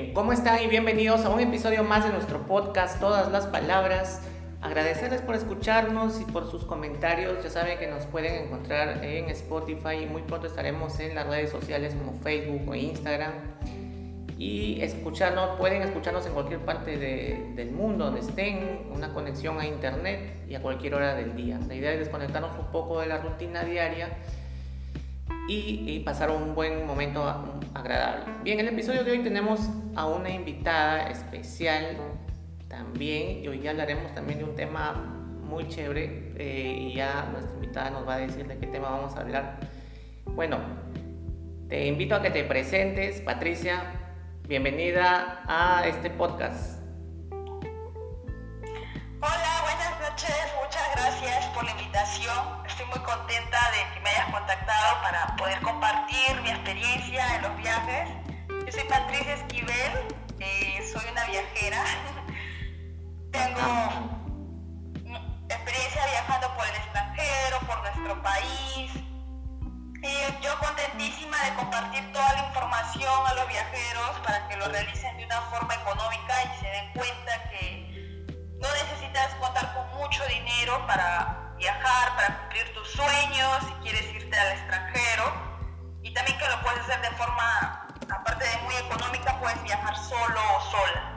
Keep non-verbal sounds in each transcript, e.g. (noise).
Bien, ¿cómo están y bienvenidos a un episodio más de nuestro podcast Todas las Palabras? Agradecerles por escucharnos y por sus comentarios. Ya saben que nos pueden encontrar en Spotify y muy pronto estaremos en las redes sociales como Facebook o Instagram. Y escucharnos, pueden escucharnos en cualquier parte del mundo donde estén, una conexión a internet y a cualquier hora del día. La idea es desconectarnos un poco de la rutina diaria y, pasar un buen momento agradable. Bien, en el episodio de hoy tenemos a una invitada especial también y hoy ya hablaremos también de un tema muy chévere eh, y ya nuestra invitada nos va a decir de qué tema vamos a hablar. Bueno, te invito a que te presentes, Patricia. Bienvenida a este podcast. Hola, buenas noches, muchas gracias por la invitación estoy muy contenta de que me hayas contactado para poder compartir mi experiencia en los viajes. Yo soy Patricia Esquivel, eh, soy una viajera. (laughs) Tengo experiencia viajando por el extranjero, por nuestro país. Y yo contentísima de compartir toda la información a los viajeros para que lo realicen de una forma económica y se den cuenta que no necesitas contar con mucho dinero para viajar, para cumplir tus sueños, si quieres irte al extranjero. Y también que lo puedes hacer de forma, aparte de muy económica, puedes viajar solo o sola.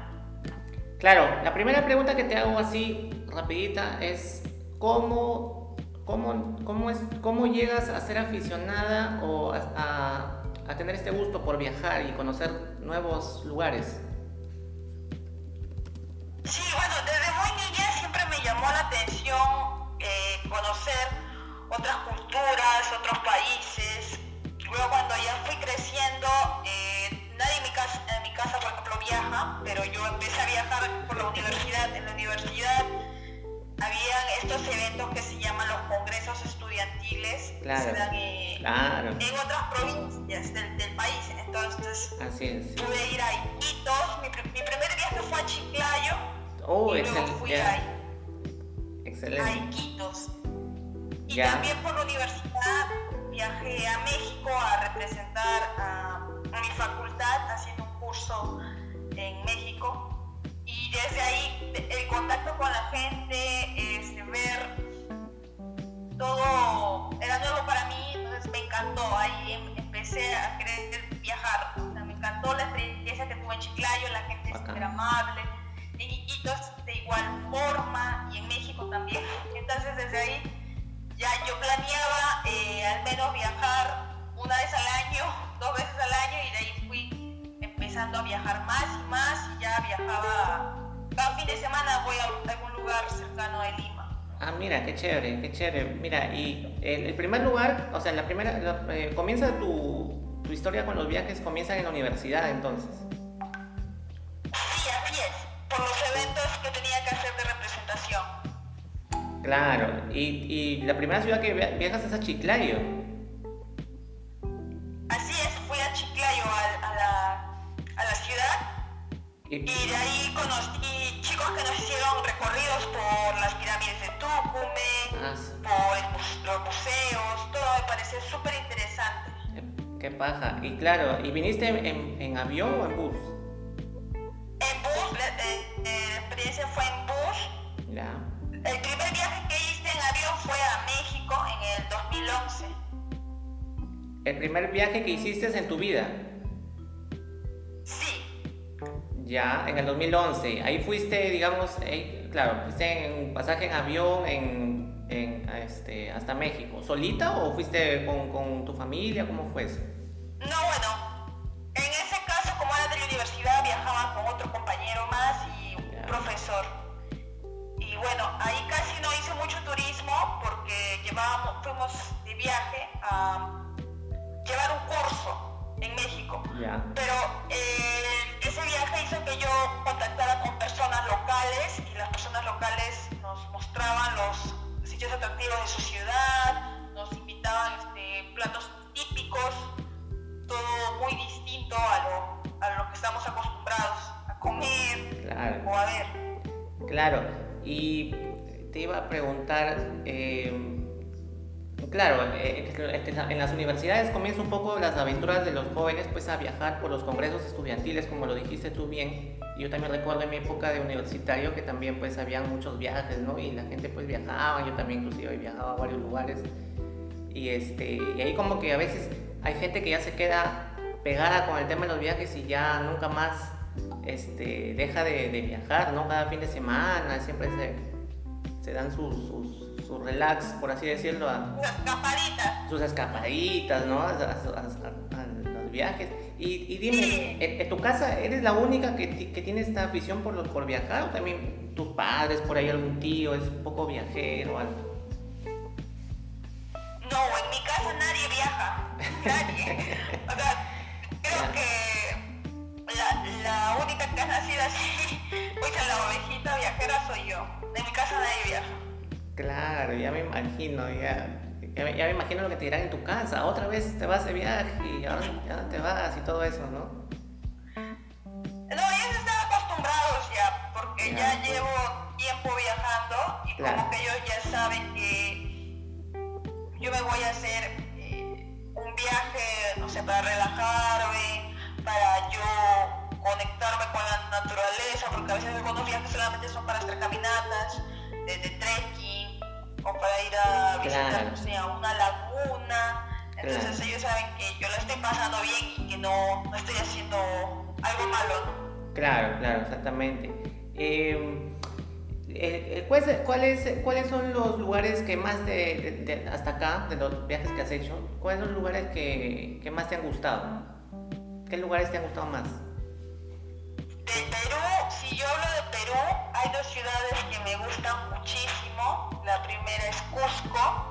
Claro, la primera pregunta que te hago así rapidita es ¿cómo, cómo, cómo, es, cómo llegas a ser aficionada o a, a tener este gusto por viajar y conocer nuevos lugares? Sí, bueno, conocer otras culturas, otros países. Luego cuando ya fui creciendo, eh, nadie en mi, casa, en mi casa, por ejemplo, viaja, pero yo empecé a viajar por la universidad. En la universidad habían estos eventos que se llaman los congresos estudiantiles, que se dan eh, en otras provincias del, país. Entonces pude ir a Iquitos. Mi, mi, primer viaje fue a Chiclayo. Oh, y luego fui a a Iquitos. Y también por la universidad viajé a México a representar a, mi facultad haciendo un curso en México. Y desde ahí el contacto con la gente, este, ver todo era nuevo para mí, entonces me encantó. Ahí em, empecé a querer viajar. me encantó la experiencia que tuve en Chiclayo, la gente es súper amable en Iquitos de igual forma y en México también. Entonces desde ahí ya yo planeaba eh, al menos viajar una vez al año, (laughs) dos veces al año y de ahí fui empezando a viajar más y más y ya viajaba cada fin de semana voy a algún lugar cercano de Lima. Ah, mira, qué chévere, qué chévere. Mira, y el, primer lugar, o sea, la primera, eh, comienza tu, tu historia con los viajes, comienza en la universidad entonces. por los eventos que tenía que hacer de representación. Claro, y, y la primera ciudad que viajas es a Chiclayo. Así es, fui a Chiclayo, a, la, a la, ciudad, y, de ahí conocí chicos que nos hicieron recorridos por las pirámides de Tucumán, ah, por los museos, todo me pareció súper interesante. Qué paja. Y claro, ¿y viniste en, en avión o en bus? En bus, la, experiencia fue en bus. Ya. El 2011. ¿El primer viaje que hiciste en tu vida? Sí. Ya, en el 2011. Ahí fuiste, digamos, eh, claro, fuiste en un pasaje en avión en, en, este, hasta México. ¿Solita o fuiste con, con tu familia? ¿Cómo fue eso? No, bueno, universidad viajaba con otro compañero más y un profesor. Bueno, ahí casi no hice mucho turismo porque llevábamos, fuimos de viaje a llevar un curso en México. Pero eh, ese viaje hizo que yo contactara con personas locales y las personas locales nos mostraban los sitios atractivos de su ciudad, nos invitaban este, platos típicos, todo muy distinto a lo a lo que estamos acostumbrados a comer o a ver. Claro, y te iba a preguntar, eh, Claro, eh, este, en las universidades comienza un poco las aventuras de los jóvenes pues a viajar por los congresos estudiantiles, como lo dijiste tú bien. Yo también recuerdo en mi época de universitario que también pues había muchos viajes, ¿no? Y la gente pues viajaba, yo también inclusive viajaba a varios lugares. Y, este, y ahí como que a veces hay gente que ya se queda pegada con el tema de los viajes y ya nunca más este, deja de, viajar, ¿no? Cada fin de semana siempre se, se dan sus, sus, relax, por así decirlo. A, sus escapaditas. Sus escapaditas, ¿no? A, los viajes. Y, dime, ¿en, tu casa eres la única que, que tiene esta afición por, por viajar o también tus padres, por ahí algún tío es un poco viajero o algo? No, en mi casa nadie viaja. Nadie. o sea, creo (laughs) que la, única que ha nacido así, pues la ovejita viajera soy yo. En mi casa nadie viaja. Claro, ya me imagino, ya. Ya me, imagino lo que te dirán en tu casa. Otra vez te vas de viaje y ahora ya te vas y todo eso, ¿no? No, ellos están acostumbrados ya, porque ya, llevo tiempo viajando y como que ellos ya saben que yo me voy a hacer eh, un viaje, no sé, para relajarme, para yo conectarme con la naturaleza, porque a veces algunos viajes solamente son para hacer caminatas, de, trekking, o para ir a visitar, no sé, a una laguna. Entonces ellos saben que yo lo estoy pasando bien y que no, no estoy haciendo algo malo. Claro, claro, exactamente. Eh, eh, eh, ¿cuáles, cuáles, ¿Cuáles son los lugares que más te, hasta acá, de los viajes que has hecho, cuáles son los lugares que, que más te han gustado? ¿Qué lugares te han gustado más? De Perú, si yo hablo de Perú, hay dos ciudades que me gustan muchísimo. La primera es Cusco,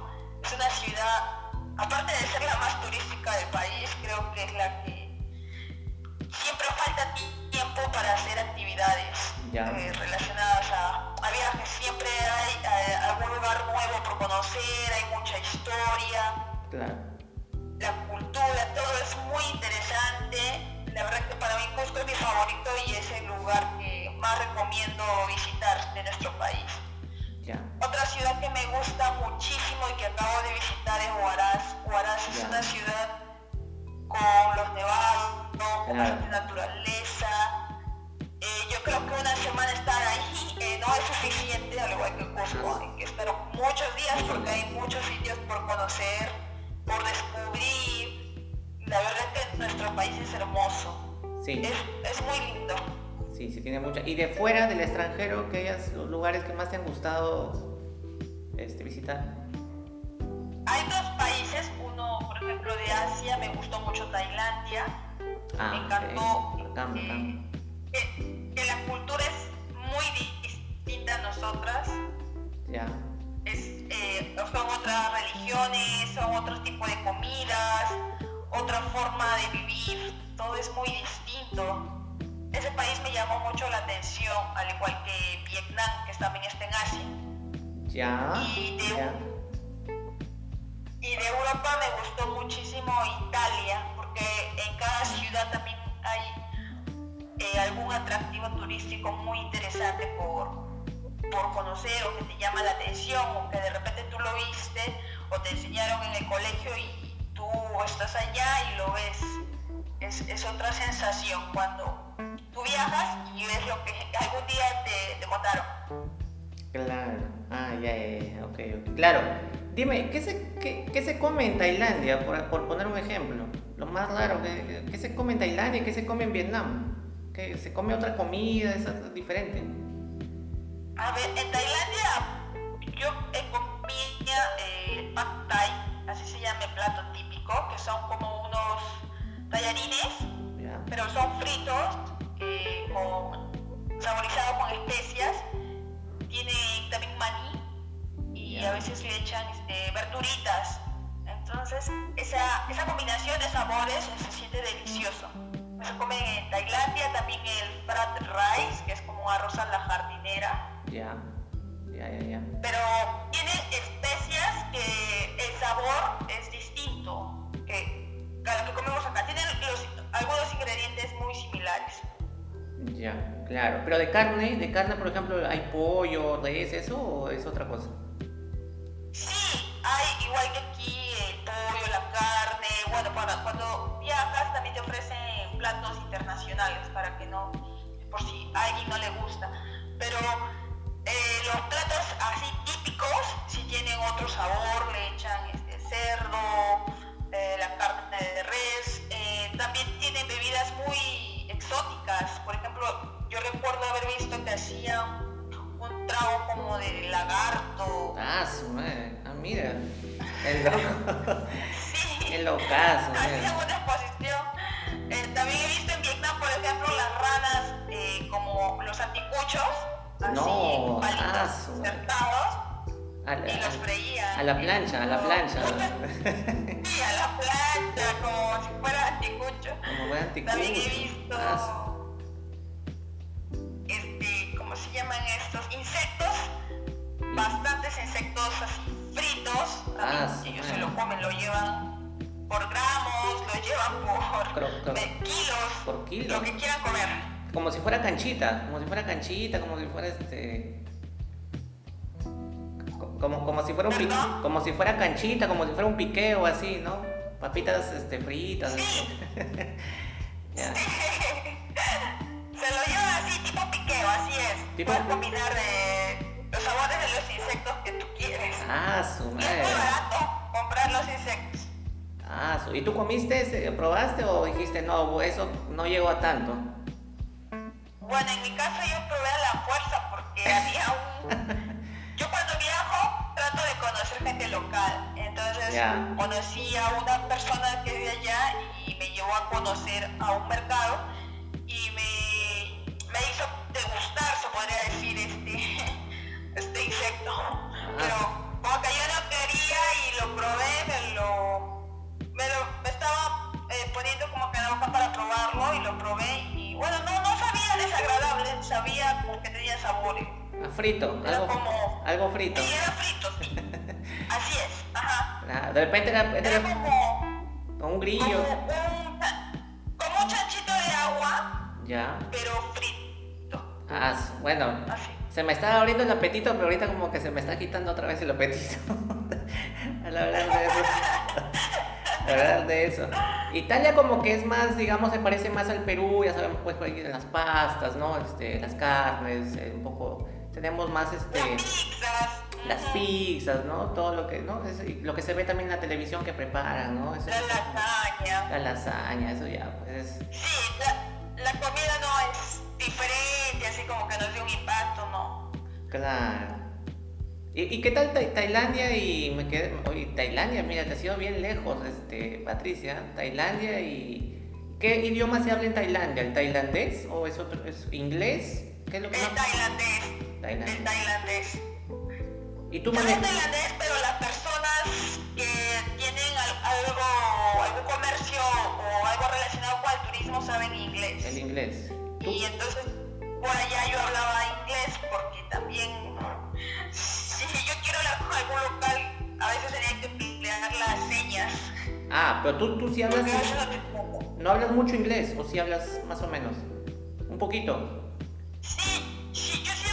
gustado este, visitar? Hay dos países, uno por ejemplo de Asia, me gustó mucho Tailandia, ah, me encantó que, la cultura es muy distinta a nosotras. Ya. Eh, son otras religiones, son otro tipo de comidas, otra forma de vivir, todo es muy distinto. País me llamó mucho la atención, al igual que Vietnam, que también está en Asia. Ya. Y de, y de Europa me gustó muchísimo Italia, porque en cada ciudad también hay eh, algún atractivo turístico muy interesante por, por conocer o que te llama la atención o que de repente tú lo viste o te enseñaron en el colegio y tú estás allá y lo ves. Es, es otra sensación cuando tú viajas y ves lo que algún día te, te contaron. Claro, ah, ya, ya, ya, ok. Claro, Dime, ¿qué se, qué, se come en Tailandia, por, poner un ejemplo? Lo más raro, ¿qué, se come en Tailandia? ¿Qué se come en Vietnam? ¿Qué, ¿Se come otra comida? ¿Es diferente? A ver, en Tailandia yo comía eh, pad thai, así se llama el plato típico, que son como unos tallarines, pero son fritos, eh, saborizados con especias. Tiene también maní y a veces le echan este, verduritas. Entonces, esa, esa combinación de sabores se siente delicioso. Se come en Tailandia también el fried rice, que es como arroz a la jardinera. Ya, ya, ya, ya. Pero tiene especias que el sabor es distinto que a lo que comemos acá. Tienen algunos ingredientes muy similares. Ya, claro. Pero de carne, de carne, por ejemplo, ¿hay pollo, res, eso o es otra cosa? Sí, hay igual que aquí el pollo, la carne. Bueno, para, cuando viajas también te ofrecen platos internacionales para que no, por si a alguien no le gusta. Pero eh, los platos así típicos si tienen otro sabor, le echan este cerdo, eh, la carne de res, eh, también tienen bebidas muy exóticas. Por ejemplo, yo recuerdo haber visto que hacían un trago como de lagarto. Ah, su madre. Ah, mira. El (laughs) loco. sí. El locazo. Hacían una exposición. Eh, también he visto en Vietnam, por ejemplo, las ranas como los anticuchos. Así, no, ah, a la, y los freía. A la plancha, a la plancha. (laughs) sí, a la plancha, como si fuera Como. También he visto, ah, este, ¿cómo se llaman estos? Insectos. Bastantes insectos así fritos. Ah, ellos se lo comen, lo llevan por gramos, lo llevan por kilos. Por kilos. Lo que quieran comer. Como si fuera canchita, como si fuera canchita, como si fuera este como, como si fuera un pique, como si fuera canchita, como si fuera un piqueo así, ¿no? Papitas este, fritas. (laughs) ya. (laughs) Se lo lleva así, tipo piqueo, así es. ¿Tipo? Puedes combinar eh, los sabores de los insectos que tú quieres. Ah, su madre. Es muy barato comprar los insectos. Ah, su... ¿y tú comiste, probaste o dijiste, no, eso no llegó a tanto? Bueno, en mi caso yo probé a la fuerza porque había un (laughs) yo cuando viajo trato de conocer gente local. Entonces conocí a una persona que de allá y me llevó a conocer a un mercado y me, me hizo degustar, se podría decir, este, (laughs) este insecto. Pero como que yo no quería y lo probé, me lo, me, lo, me estaba eh, poniendo como que en la boca para probarlo y lo probé y bueno, no, no sabía desagradable, sabía que tenía sabores. Ah, frito, algo, como, algo frito. Sí, era frito, sí. (laughs) Así es, ajá. De repente era, era, como, un grillo. Como, un chanchito de agua. Ya. Pero frito. Ah, bueno. Así. Se me está abriendo el apetito, pero ahorita como que se me está quitando otra vez el apetito. (laughs) Al hablar de eso. (laughs) Al hablar de eso. Italia como que es más, digamos, se parece más al Perú, ya sabemos, pues, las pastas, ¿no? Este, las carnes, eh, un poco tenemos más este las pizzas, las pizzas ¿no? Todo lo que, ¿no? lo que se ve también en la televisión que preparan, ¿no? la lasaña. La lasaña, eso ya, pues. Sí, la, la, comida no es diferente, así como que no es de un impacto, ¿no? Claro. ¿Y, y qué tal Tailandia? Y me quedé, oye, Tailandia, mira, te ha sido bien lejos, este, Patricia. Tailandia y... ¿Qué idioma se habla en Tailandia? ¿El tailandés o es otro, es inglés? ¿Qué es lo que El tailandés. Tailandés. El tailandés. ¿Y tú manejas? tailandés, pero las personas que tienen algo, algún comercio o algo relacionado con el turismo saben inglés. El inglés. Y entonces por allá yo hablaba inglés porque también si yo quiero hablar con algún local, a veces tenía que emplear las señas. Ah, pero tú, tú sí hablas... No hablas mucho inglés o sí hablas más o menos. Un poquito. Sí, sí, yo sí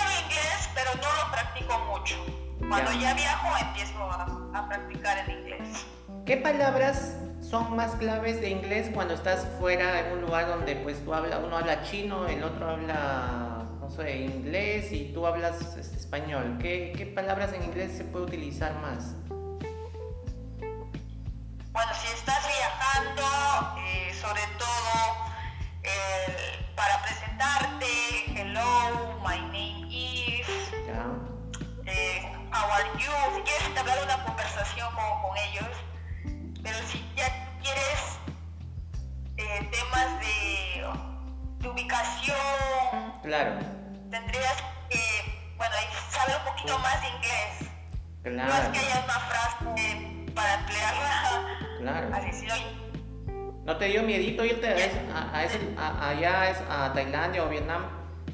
pero no lo practico mucho. Cuando ya, viajo empiezo a, practicar el inglés. ¿Qué palabras son más claves de inglés cuando estás fuera en un lugar donde pues tú habla, uno habla chino, el otro habla, no sé, inglés y tú hablas este, español? ¿Qué, ¿Qué, palabras en inglés se puede utilizar más? Entablar una conversación con, ellos, pero si ya quieres eh, temas de, ubicación, claro. tendrías que, bueno, saber un poquito más de inglés. Claro. No es que haya una frase para emplearla. Claro. Así si ¿No te dio miedito irte a, a, ese, a allá a Tailandia o Vietnam?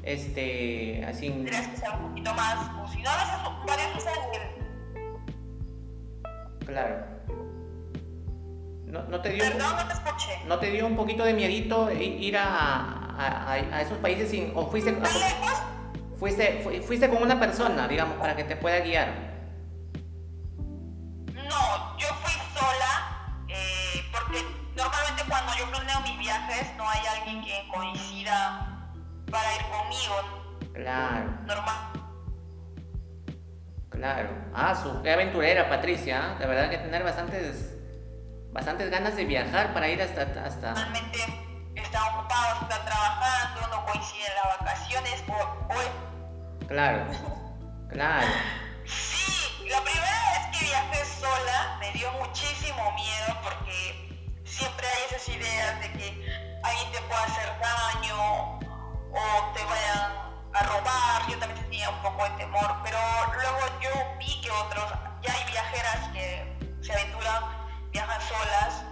Este, así. Tienes que ser un poquito más, o si no, a veces varios usan Claro. No, no, te dio, Perdón, no te escuché. ¿No te dio un poquito de miedito ir a, a esos países sin, o fuiste, lejos? Fuiste, fuiste con una persona, digamos, para que te pueda guiar? No, yo fui sola eh, porque normalmente cuando yo planeo mis viajes no hay alguien que coincida para ir conmigo. Claro. Normal. Claro. Ah, su, qué aventurera, Patricia. ¿ah? De verdad que tener bastantes, bastantes ganas de viajar para ir hasta... hasta... Normalmente está ocupado, está trabajando, no coincide en las vacaciones o... Claro, claro. Sí, la primera vez que viajé sola me dio muchísimo miedo porque siempre hay esas ideas de que alguien te puede hacer daño o te vayan a robar, yo también tenía un poco de temor, pero luego yo vi que otros, ya hay viajeras que se aventuran, viajan solas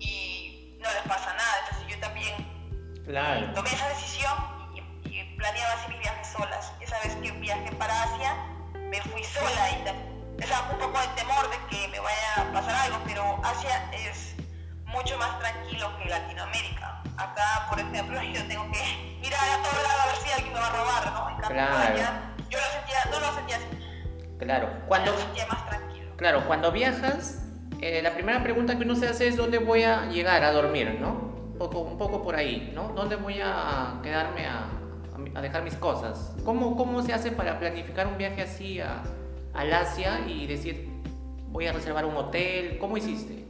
y no les pasa nada, entonces yo también tomé esa decisión y, planeaba hacer mis viajes solas. Esa vez que viajé para Asia, me fui sola y estaba un poco de temor de que me vaya a pasar algo, pero Asia es mucho más tranquilo que Latinoamérica. Acá, por ejemplo, (laughs) yo tengo que mirar a todos lados a robar, ¿no? En cambio, claro. yo lo sentía, no lo sentía así. Claro, cuando... Lo sentía más tranquilo. Claro, cuando viajas, eh, la primera pregunta que uno se hace es dónde voy a llegar a dormir, ¿no? Un poco, un poco por ahí, ¿no? ¿Dónde voy a quedarme a, a dejar mis cosas? ¿Cómo, ¿Cómo se hace para planificar un viaje así a, al Asia y decir, voy a reservar un hotel? ¿Cómo hiciste?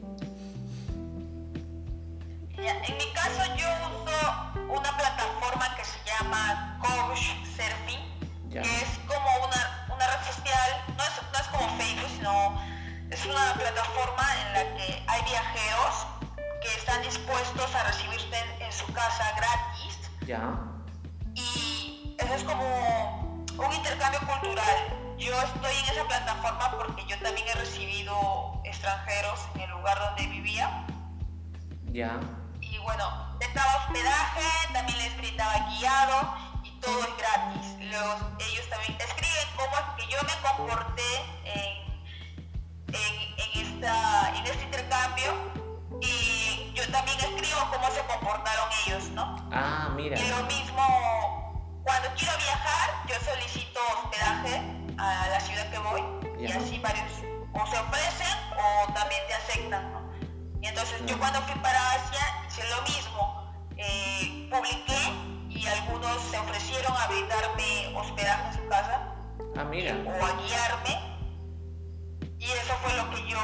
En mi caso yo uso una plataforma que se llama Coach Surfing, que es como una, una red social, no es, no es como Facebook, sino es una plataforma en la que hay viajeros que están dispuestos a recibirte en, su casa gratis. Ya. Y eso es como un intercambio cultural. Yo estoy en esa plataforma porque yo también he recibido extranjeros en el lugar donde vivía. Ya bueno, les daba hospedaje, también les brindaba guiado y todo es gratis. Los, ellos también escriben cómo es que yo me comporté en, esta, en este intercambio y yo también escribo cómo se comportaron ellos, ¿no? Ah, mira. Y lo mismo, cuando quiero viajar, yo solicito hospedaje a la ciudad que voy y así varios o se ofrecen o también te aceptan, ¿no? Y entonces yo cuando fui para Asia hice lo mismo. Eh, publiqué y algunos se ofrecieron a brindarme hospedaje en su casa. Ah, mira. O a guiarme. Y eso fue lo que yo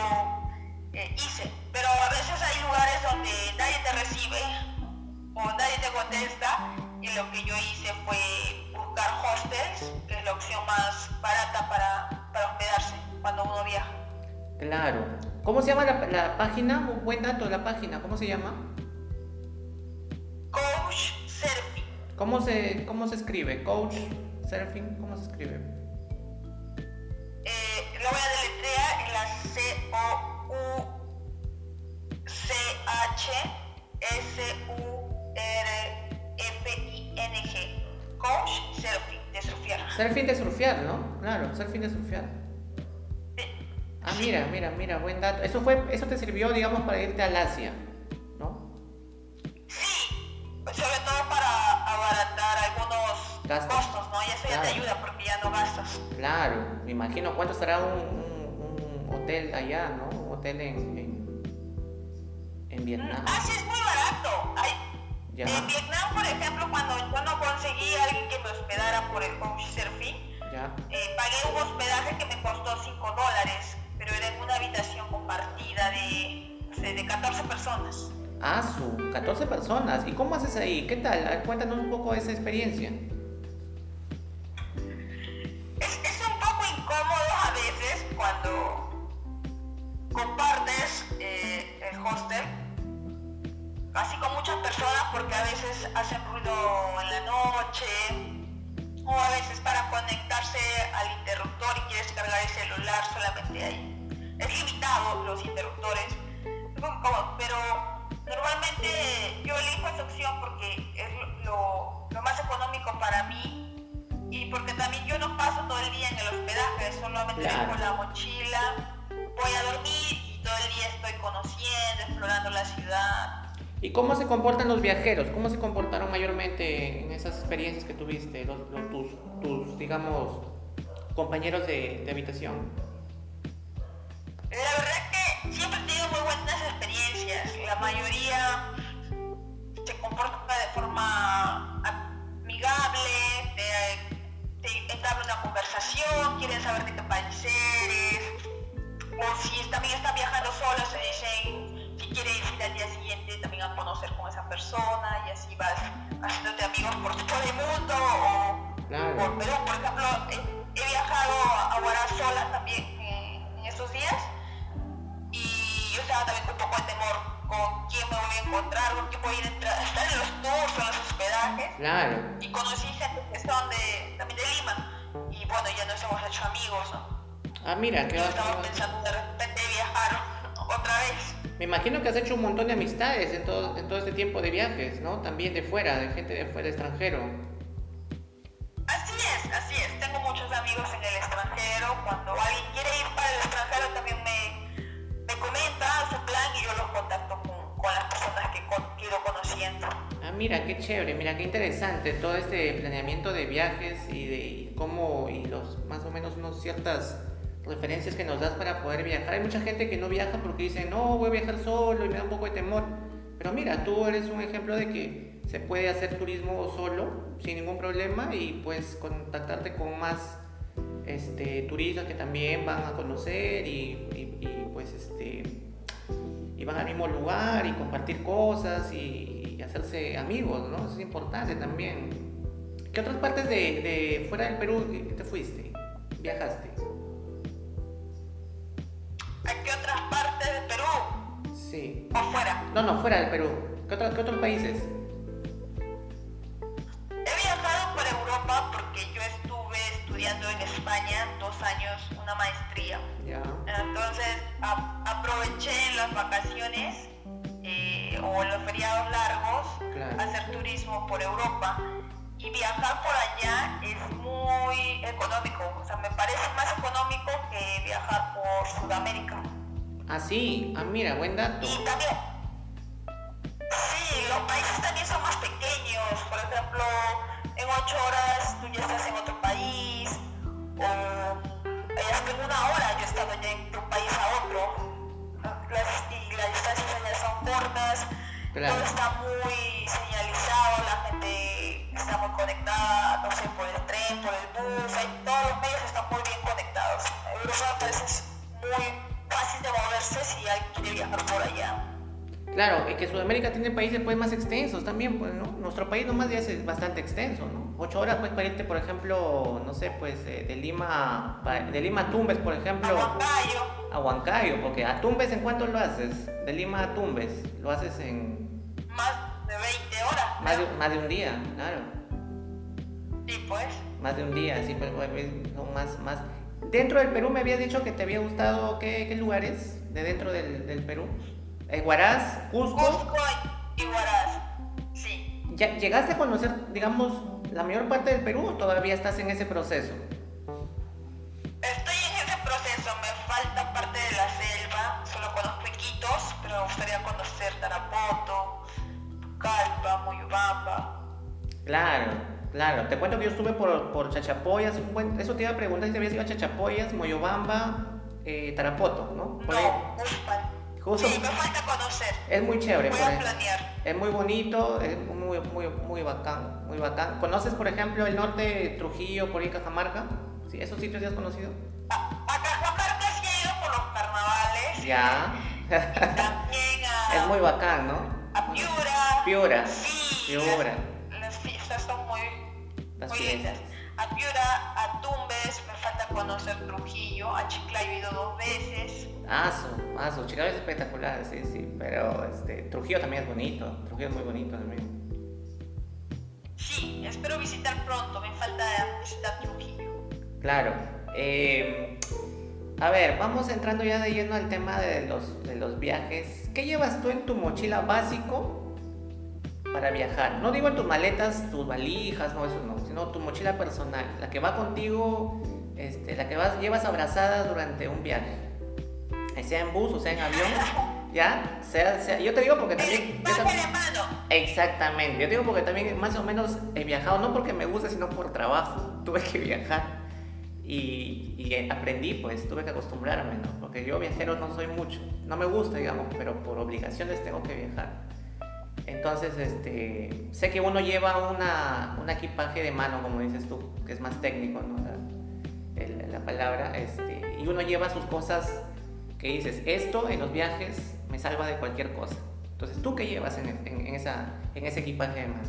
eh, hice. Pero a veces hay lugares donde nadie te recibe o nadie te contesta. Y lo que yo hice fue buscar hostels, que es la opción más barata para, para hospedarse cuando uno viaja. Claro. ¿Cómo se llama la, la página? Un buen dato, la página. ¿Cómo se llama? Coach Surfing. ¿Cómo se, cómo se escribe? Coach Surfing, ¿cómo se escribe? Eh, lo voy a deletrear la C-O-U-C-H-S-U-R-F-I-N-G. Coach Surfing, de surfear. Surfing de surfear, ¿no? Claro, surfing de surfear. Ah, mira, mira, mira, buen dato. Eso fue, eso te sirvió, digamos, para irte al Asia, ¿no? Sí, sobre todo para abaratar algunos Gastos. costos, ¿no? Y eso ya te ayuda porque ya no gastas. Claro, me imagino cuánto estará un, un, hotel allá, ¿no? Un hotel en, en, en Vietnam. Ah, sí, es muy barato. En Vietnam, por ejemplo, cuando yo no conseguí a alguien que me hospedara por el Couchsurfing, eh, pagué un hospedaje que me costó 5 dólares pero era en una habitación compartida de, de 14 personas. Ah, su, 14 personas. ¿Y cómo haces ahí? ¿Qué tal? Cuéntanos un poco de esa experiencia. Es, un poco incómodo a veces cuando compartes eh, el hostel así con muchas personas porque a veces hacen ruido en la noche o a veces para conectarse al interruptor y quieres cargar el celular solamente ahí. Es limitado los interruptores, pero normalmente yo elijo esa opción porque es lo, más económico para mí y porque también yo no paso todo el día en el hospedaje, solamente dejo la mochila, voy a dormir y todo el día estoy conociendo, explorando la ciudad ¿Y cómo se comportan los viajeros? ¿Cómo se comportaron mayormente en esas experiencias que tuviste, los, tus, tus, digamos, compañeros de, de, habitación? La verdad la mayoría se comporta de forma amigable, te, te entabla una conversación, quieren saber de qué país eres, o si también están viajando solos, se dicen que quiere ir al día siguiente también a conocer con esa persona y así vas haciéndote amigos por todo el mundo o por Perú, por ejemplo, he, viajado a Guará sola también eh, en, en estos días y yo estaba también con un poco de temor con quién me voy a encontrar, con quién voy a ir a (laughs) estar en los tours, en los hospedajes. Claro. Y conocí gente que son de, también de Lima y bueno, ya nos hemos hecho amigos, ¿no? Ah, mira, que... Yo estaba pensando de repente viajar otra vez. Me imagino que has hecho un montón de amistades en todo, en todo este tiempo de viajes, ¿no? También de fuera, de gente de fuera, extranjero. Así es, así es. Tengo muchos amigos en el extranjero. Cuando alguien quiere ir para el extranjero también me mira, qué chévere, mira, qué interesante todo este planeamiento de viajes y de cómo y los más o menos unos ciertas referencias que nos das para poder viajar. Hay mucha gente que no viaja porque dice, no, voy a viajar solo y me da un poco de temor. Pero mira, tú eres un ejemplo de que se puede hacer turismo solo, sin ningún problema, y pues contactarte con más este, turistas que también van a conocer y, pues este van al mismo lugar y compartir cosas y, hacerse amigos, ¿no? Eso es importante también. ¿Qué otras partes de, de fuera del Perú te fuiste? ¿Viajaste? ¿A qué otras partes del Perú? Sí. ¿O fuera? No, no, fuera del Perú. ¿Qué, ¿Qué, otros países? He viajado por Europa porque yo estuve estudiando en España dos años una maestría. Ya. Entonces aproveché las vacaciones eh, o en los feriados largos hacer turismo por Europa. Y viajar por allá es muy económico, o sea, me parece más económico que viajar por Sudamérica. Ah, sí, ah, mira, buen dato. Y también, sí, los países también son más pequeños, por ejemplo, en ocho horas tú ya estás en otro país, o hasta en una hora yo he estado ya de un país a otro, las, y las distancias allá son cortas, todo está muy señalizado, la gente está muy conectada, no sé, por el tren, por el bus, todos los medios están muy bien conectados. Europa parece muy fácil de moverse si alguien quiere viajar por allá. Claro, y que Sudamérica tiene países pues más extensos también, pues, ¿no? Nuestro país nomás ya es bastante extenso, ¿no? Ocho horas pues para irte, por ejemplo, no sé, pues eh, de Lima, de Lima a Tumbes, por ejemplo. A Huancayo. A Huancayo, porque a Tumbes, ¿en cuánto lo haces? De Lima a Tumbes, lo haces en... Más de 20 horas. Más de, más de un día, claro. Sí, pues. Más de un día, sí, pues, pues son más, más... Dentro del Perú me habías dicho que te había gustado, ¿qué, qué lugares de dentro del, del Perú? Huaraz, Cusco. Cusco y Huaraz, sí. ¿Ya ¿Llegaste a conocer, digamos, la mayor parte del Perú o todavía estás en ese proceso? Estoy en ese proceso, me falta parte de la selva, solo conozco Iquitos, pero me gustaría conocer Tarapoto, Calpa, Moyobamba. Claro, claro. Te cuento que yo estuve por, por Chachapoyas, eso te iba a preguntar si te habías ido a Chachapoyas, Moyobamba, eh, Tarapoto, ¿no? Por no, sí, me falta conocer. Es muy chévere. Voy a planear. Es muy bonito, es muy, muy, muy bacán, muy bacán. ¿Conoces, por ejemplo, el norte de Trujillo, por ahí Cajamarca? ¿Sí? ¿Esos sitios ya has conocido? A, Cajamarca sí he ido por los carnavales. Ya. también a... (laughs) Es muy bacán, ¿no? A Piura. Piura. Sí. Piura. Las, fiestas son muy, muy lindas a Piura, a Tumbes, me falta conocer Trujillo, a Chiclayo he ido dos veces. Aso, Aso, Chiclayo es espectacular, sí, sí, pero este, Trujillo también es bonito, Trujillo es muy bonito también. Sí, espero visitar pronto, me falta visitar Trujillo. Claro. Eh, a ver, vamos entrando ya de lleno al tema de los, de los viajes. ¿Qué llevas tú en tu mochila básico para viajar. No digo en tus maletas, tus valijas, no, eso no, sino tu mochila personal, la que va contigo, este, la que vas, llevas abrazada durante un viaje. Sea en bus o sea en avión, (laughs) ¿ya? Sea, sea, yo te digo porque también... Yo también exactamente, yo te digo porque también más o menos he viajado, no porque me guste, sino por trabajo. Tuve que viajar y, y aprendí, pues tuve que acostumbrarme, ¿no? Porque yo viajero no soy mucho, no me gusta, digamos, pero por obligaciones tengo que viajar. Entonces, este, sé que uno lleva una, un equipaje de mano, como dices tú, que es más técnico, ¿no? La, la palabra, este, y uno lleva sus cosas que dices, esto en los viajes me salva de cualquier cosa. Entonces, ¿tú qué llevas en, esa, en ese equipaje de mano?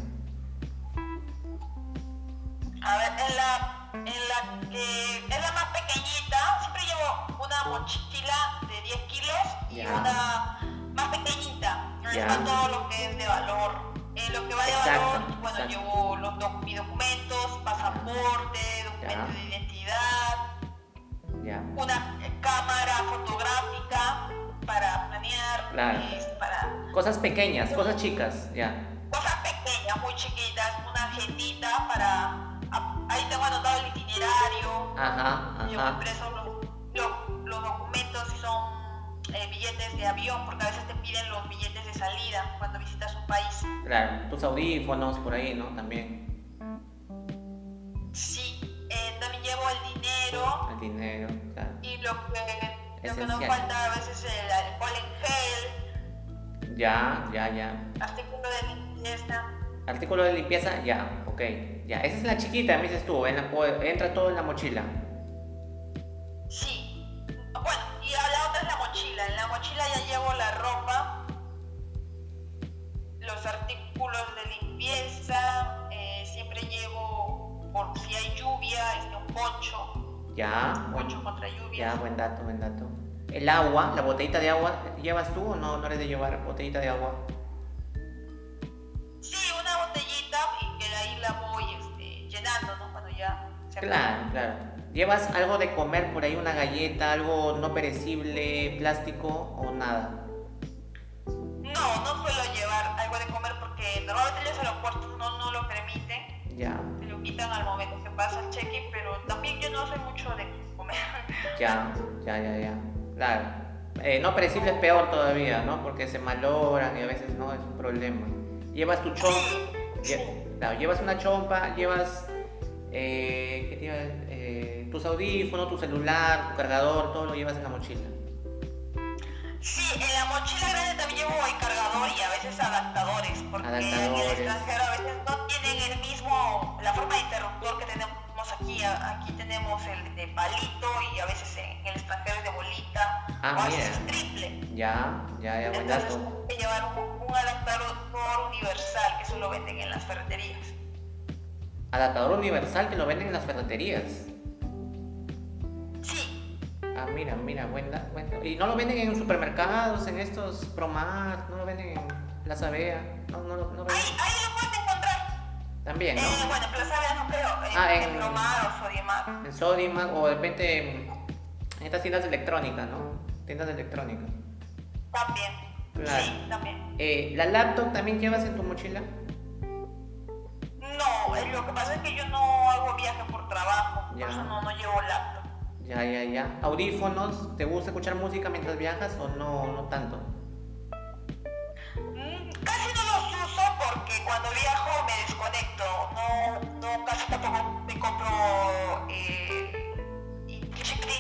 A ver, en la, en la que es la más pequeñita, siempre llevo una mochila de 10 kilos y una más pequeñita, está todo lo que es de valor. En lo que va de valor, bueno, llevo los mis documentos, pasaporte, documento de identidad, una cámara fotográfica para planear, para... Cosas pequeñas, cosas chicas, ya. Cosas pequeñas, muy chiquitas, una agendita para... Ahí tengo anotado el itinerario, ajá, ajá. llevo impresos los, los, documentos y son eh, billetes de avión, porque a veces te piden los billetes de salida cuando visitas un país. Claro, tus audífonos por ahí, ¿no? También. Sí, eh, también llevo el dinero. El dinero, claro. Y lo que, lo que nos falta a veces es el alcohol en gel. Ya, ya, ya. Artículo de limpieza. Artículo de limpieza, ya, ok. Ya, esa es la chiquita, me dices tú, entra todo en la mochila. Sí. Ya. Contra lluvia. Ya, buen dato, buen dato. El agua, la botellita de agua, ¿llevas tú o no, no eres de llevar botellita de agua? Sí, una botellita y que ahí la voy este, llenando, ¿no? Cuando ya se Claro, claro. ¿Llevas algo de comer por ahí, una galleta, algo no perecible, plástico o nada? No, no suelo llevar algo de comer porque normalmente los aeropuertos no, no lo permiten. Ya. Se lo quitan al momento que pasa el check-in, pero también yo no soy mucho de comer. (laughs) Ya, ya, ya, ya. Claro. Eh, no perecible es peor todavía, ¿no? Porque se maloran y a veces no es un problema. Llevas tu chompa. Claro, llevas una chompa, llevas eh, ¿qué eh, tus audífonos, tu celular, tu cargador, todo lo llevas en la mochila. Sí, en la mochila grande también llevo el cargador y a veces adaptadores, porque en el extranjero a veces no tienen el mismo, la forma de interruptor que tenemos aquí. Aquí tenemos el de palito y a veces en, el extranjero es de bolita, ah, o a veces triple. Ya, ya, ya, buen Entonces, dato. que llevar un, un adaptador universal, que eso lo venden en las ferreterías. Adaptador universal que lo venden en las ferreterías. Ah, mira, mira, buena, buena. ¿Y no lo venden en supermercados, en estos Promart? ¿No lo venden en Plaza Vea? No, no, no, no Ahí, ahí lo puedes encontrar. También, ¿no? Eh, bueno, Plaza Vea no creo. En, ah, en, en Promart o Sodimac. En Sodimac o de repente en, estas tiendas de electrónica, ¿no? Tiendas de electrónica. También. Claro. Sí, también. Eh, ¿La laptop también llevas en tu mochila? No, eh, lo que pasa es que yo no hago viaje por trabajo, por eso no, no llevo laptop. Ya, ya, ya. ¿Audífonos? ¿Te gusta escuchar música mientras viajas o no, no tanto? Mm, casi no los uso porque cuando viajo me desconecto. No, no casi tampoco me compro eh,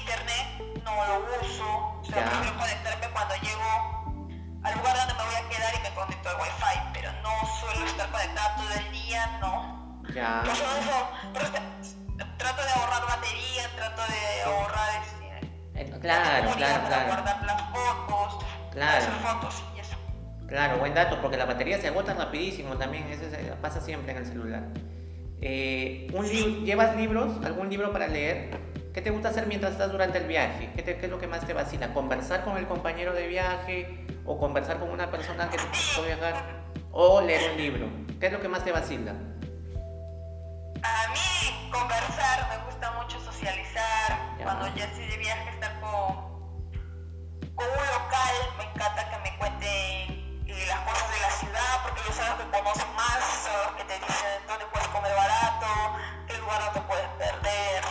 internet, no lo uso. O sea, prefiero conectarme cuando llego al lugar donde me voy a quedar y me conecto al wifi, pero no suelo estar conectado todo el día, no. Ya. Por eso, trato de ahorrar batería, trato de ahorrar este, claro, claro, claro. guardar las fotos, claro. hacer fotos y eso. Claro, buen dato, porque la batería se agota rapidísimo también, eso pasa siempre en el celular. Eh, un ¿Llevas libros? ¿Algún libro para leer? ¿Qué te gusta hacer mientras estás durante el viaje? ¿Qué, ¿Qué, es lo que más te vacila? ¿Conversar con el compañero de viaje? ¿O conversar con una persona que te puede viajar? ¿O leer un libro? ¿Qué es lo que más te vacila? A mí conversar, me gusta mucho socializar, cuando ya estoy de viaje estar con, con un local, me encanta que me cuenten eh, las cosas de la ciudad, porque ellos saben que conocen más, son que te dicen dónde puedes comer barato, qué lugar no te puedes perder,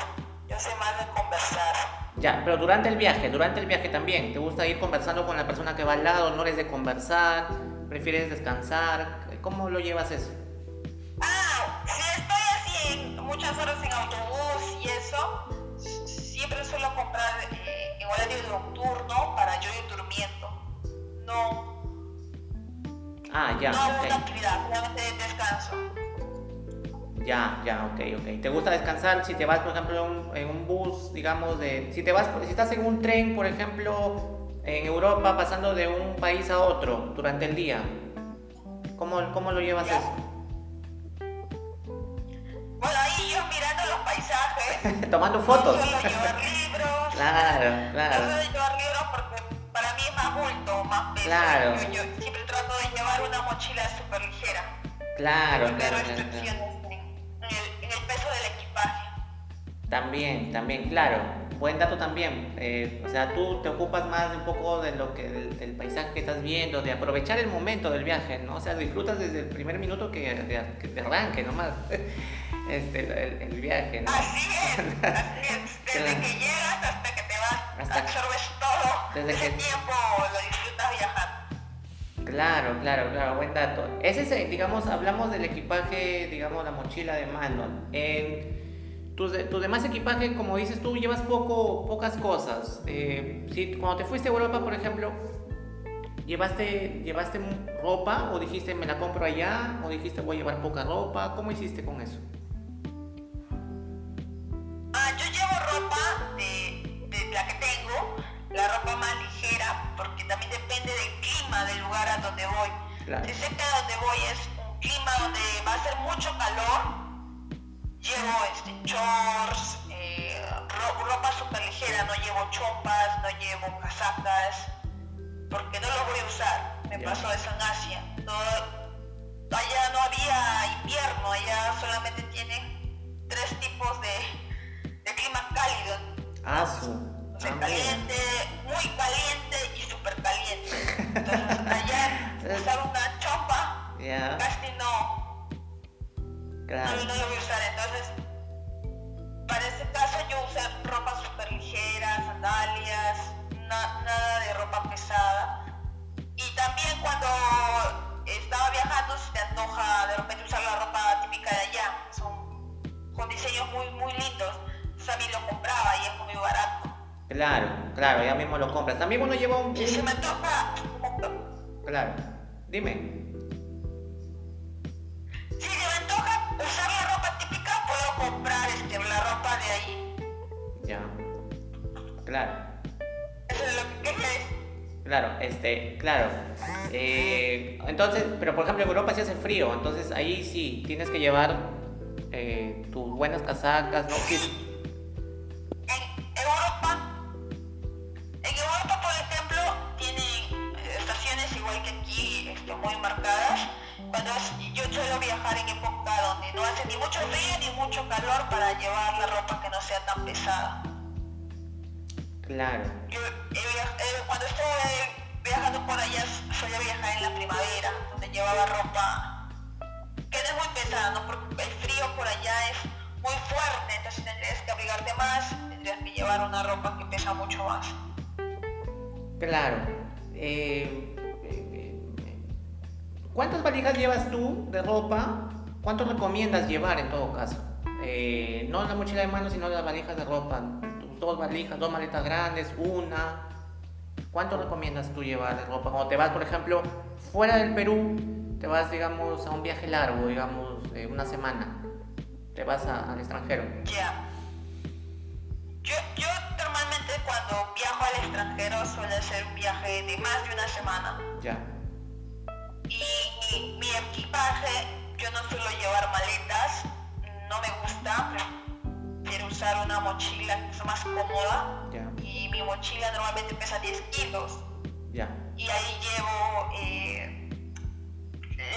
yo sé más de conversar. Ya, pero durante el viaje, durante el viaje también, ¿te gusta ir conversando con la persona que va al lado? ¿No eres de conversar? ¿Prefieres descansar? ¿Cómo lo llevas eso? Muchas horas en autobús y eso, siempre suelo comprar eh, en horario nocturno para yo ir durmiendo. No. Ah, ya. No hago una actividad, solamente descanso. Ya, ya, ok, ok. ¿Te gusta descansar si te vas, por ejemplo, en un, bus, digamos, de... Si te vas, si estás en un tren, por ejemplo, en Europa pasando de un país a otro durante el día? ¿Cómo, cómo lo llevas eso? Bueno, ahí paisajes. (laughs) Tomando fotos. No suelo llevar libros. claro, claro. No suelo llevar libros porque para mí es más bulto, más peso. Claro. Yo, siempre trato de llevar una mochila súper ligera. Claro, claro, claro, restricciones En, el, en el peso del equipaje. También, también, claro buen dato también. Eh, o sea, tú te ocupas más de un poco de lo que del, paisaje que estás viendo, de aprovechar el momento del viaje, ¿no? O sea, disfrutas desde el primer minuto que, de, te arranque nomás (laughs) este, el, viaje, ¿no? Así es, (laughs) Desde que llegas hasta que te vas, hasta absorbes todo. Desde ese que... tiempo lo disfrutas viajar. Claro, claro, claro, buen dato. Ese es, digamos, hablamos del equipaje, digamos, la mochila de mano. En, tu, tu, demás equipaje, como dices tú, llevas poco, pocas cosas. Eh, si, cuando te fuiste a Europa, por ejemplo, ¿llevaste, ¿llevaste ropa o dijiste me la compro allá o dijiste voy a llevar poca ropa? ¿Cómo hiciste con eso? Ah, yo llevo ropa de, de la que tengo, la ropa más ligera, porque también depende del clima del lugar a donde voy. Si sé que a donde voy es un clima donde va a ser mucho calor, llevo este, shorts, eh, ropa súper ligera, no llevo chompas, no llevo casacas, porque no lo voy a usar. Me pasó eso en Asia. allá no había invierno, allá solamente tienen tres tipos de, de clima cálido. Ah, su. caliente, muy caliente y súper caliente. Entonces (laughs) allá usar una chompa casi no Claro. No, lo voy a usar. Entonces, para este caso yo usé ropa súper ligera, sandalias, nada de ropa pesada. Y también cuando estaba viajando se te antoja de repente usar la ropa típica de allá. Son con diseños muy, muy lindos. Mí lo compraba y es muy barato. Claro, claro, ya mismo lo compras. También uno lleva un... Y se me antoja... Claro. Dime. Usar la ropa típica, puedo comprar este, la ropa de ahí. Ya. Claro. Eso es lo que quería Claro, este, claro. Eh, entonces, pero por ejemplo en Europa sí hace frío, entonces ahí sí tienes que llevar eh, tus buenas casacas, ¿no? En Europa, en Europa por ejemplo tienen estaciones igual que aquí, este, muy marcadas cuando yo suelo viajar en época donde no hace ni mucho frío ni mucho calor para llevar la ropa que no sea tan pesada. Claro. Yo cuando estuve viajando por allá solía viajar en la primavera, donde llevaba ropa que no es muy pesada, ¿no? porque el frío por allá es muy fuerte, entonces tendrías que abrigarte más, tendrías que llevar una ropa que pesa mucho más. Claro. Eh, ¿Cuántas valijas llevas tú de ropa? ¿Cuánto recomiendas llevar en todo caso? Eh, no la mochila de mano, sino las valijas de ropa. Dos valijas, dos maletas grandes, una. ¿Cuánto recomiendas tú llevar de ropa? Cuando te vas, por ejemplo, fuera del Perú, te vas, digamos, a un viaje largo, digamos, de una semana. Te vas al extranjero. Ya. Yo, yo normalmente cuando viajo al extranjero suele ser un viaje de más de una semana. Ya y mi equipaje, yo no suelo llevar maletas, no me gusta, quiero usar una mochila que es más cómoda. Y mi mochila normalmente pesa 10 kilos. Y ahí llevo eh,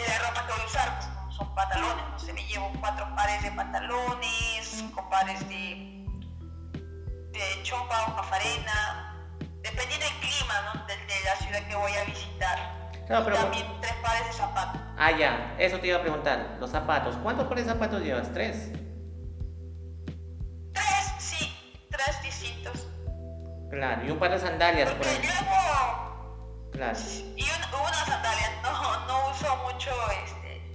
la ropa que voy a usar, pues, son pantalones, no sé, me llevo cuatro pares de pantalones, cinco pares de, de chompa o cafarena, dependiendo del clima ¿no? de, de la ciudad que voy a visitar. Pero... También tres pares de zapatos. Ah, ya, eso te iba a preguntar. Los zapatos. ¿Cuántos pares de zapatos llevas? ¿Tres? Tres, sí, tres distintos. Claro, y un par de sandalias Porque por ahí. Llevo... Claro. Y una sandalia, no, no uso mucho este,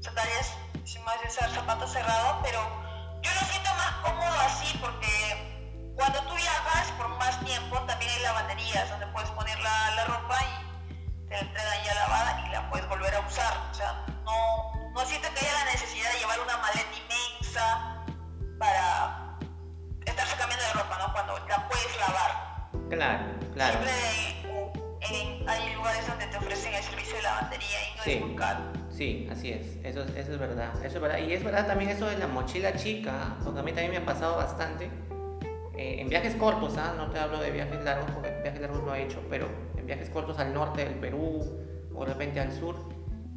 sandalias, sin más usar zapatos cerrados, pero yo lo siento más cómodo así porque cuando tú viajas por más tiempo también hay lavanderías donde puedes poner la, la ropa y Sí, así es. Eso, eso es verdad. Eso es verdad. Y es verdad también eso de la mochila chica, porque a mí también me ha pasado bastante. Eh, en viajes cortos, ¿ah? no te hablo de viajes largos, porque viajes largos no he hecho, pero en viajes cortos al norte del Perú o de repente al sur,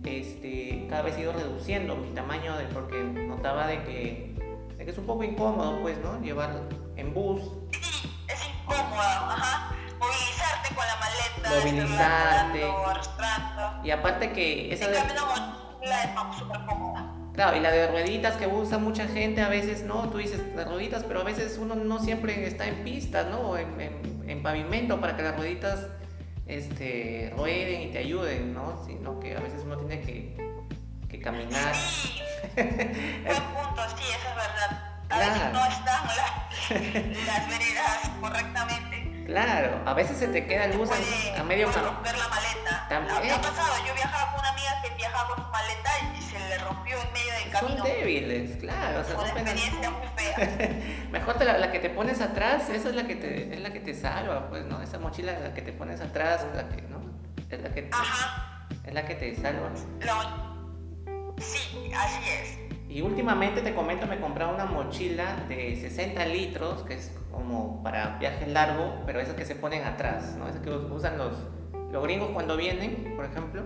este, cada vez he ido reduciendo mi tamaño de, porque notaba de que, de que es un poco incómodo, pues, ¿no? Llevar en bus. Sí, es incómodo, ajá. Movilizarte con la maleta, movilizarte. arrastrando. Y aparte que esa de... la es súper cómoda. Claro, y la de rueditas que usa mucha gente a veces, ¿no? Tú dices las rueditas, pero a veces uno no siempre está en pistas, ¿no? O en, en, en, pavimento para que las rueditas este, rueden y te ayuden, ¿no? Sino que a veces uno tiene que, que caminar. Sí, (laughs) buen punto, sí, eso es verdad. A veces no están (laughs) las veredas correctamente. Claro, a veces se te queda el bus a, medio camino. romper la maleta. También. ¿Qué ha pasado? Yo viajaba con una amiga que viajaba con su maleta y se le rompió en medio del camino. Son débiles, claro. Fue una experiencia muy fea. (laughs) Mejor te la, la, que te pones atrás, esa es la que te, es la que te salva, pues, ¿no? Esa mochila la que te pones atrás, la que, ¿no? Es la que te, Ajá. Es la que te salva. Lo, sí, así es. Y últimamente te comento, me compré una mochila de 60 litros, que es como para viajes largos, pero esas que se ponen atrás, ¿no? Esas que usan los, los gringos cuando vienen, por ejemplo.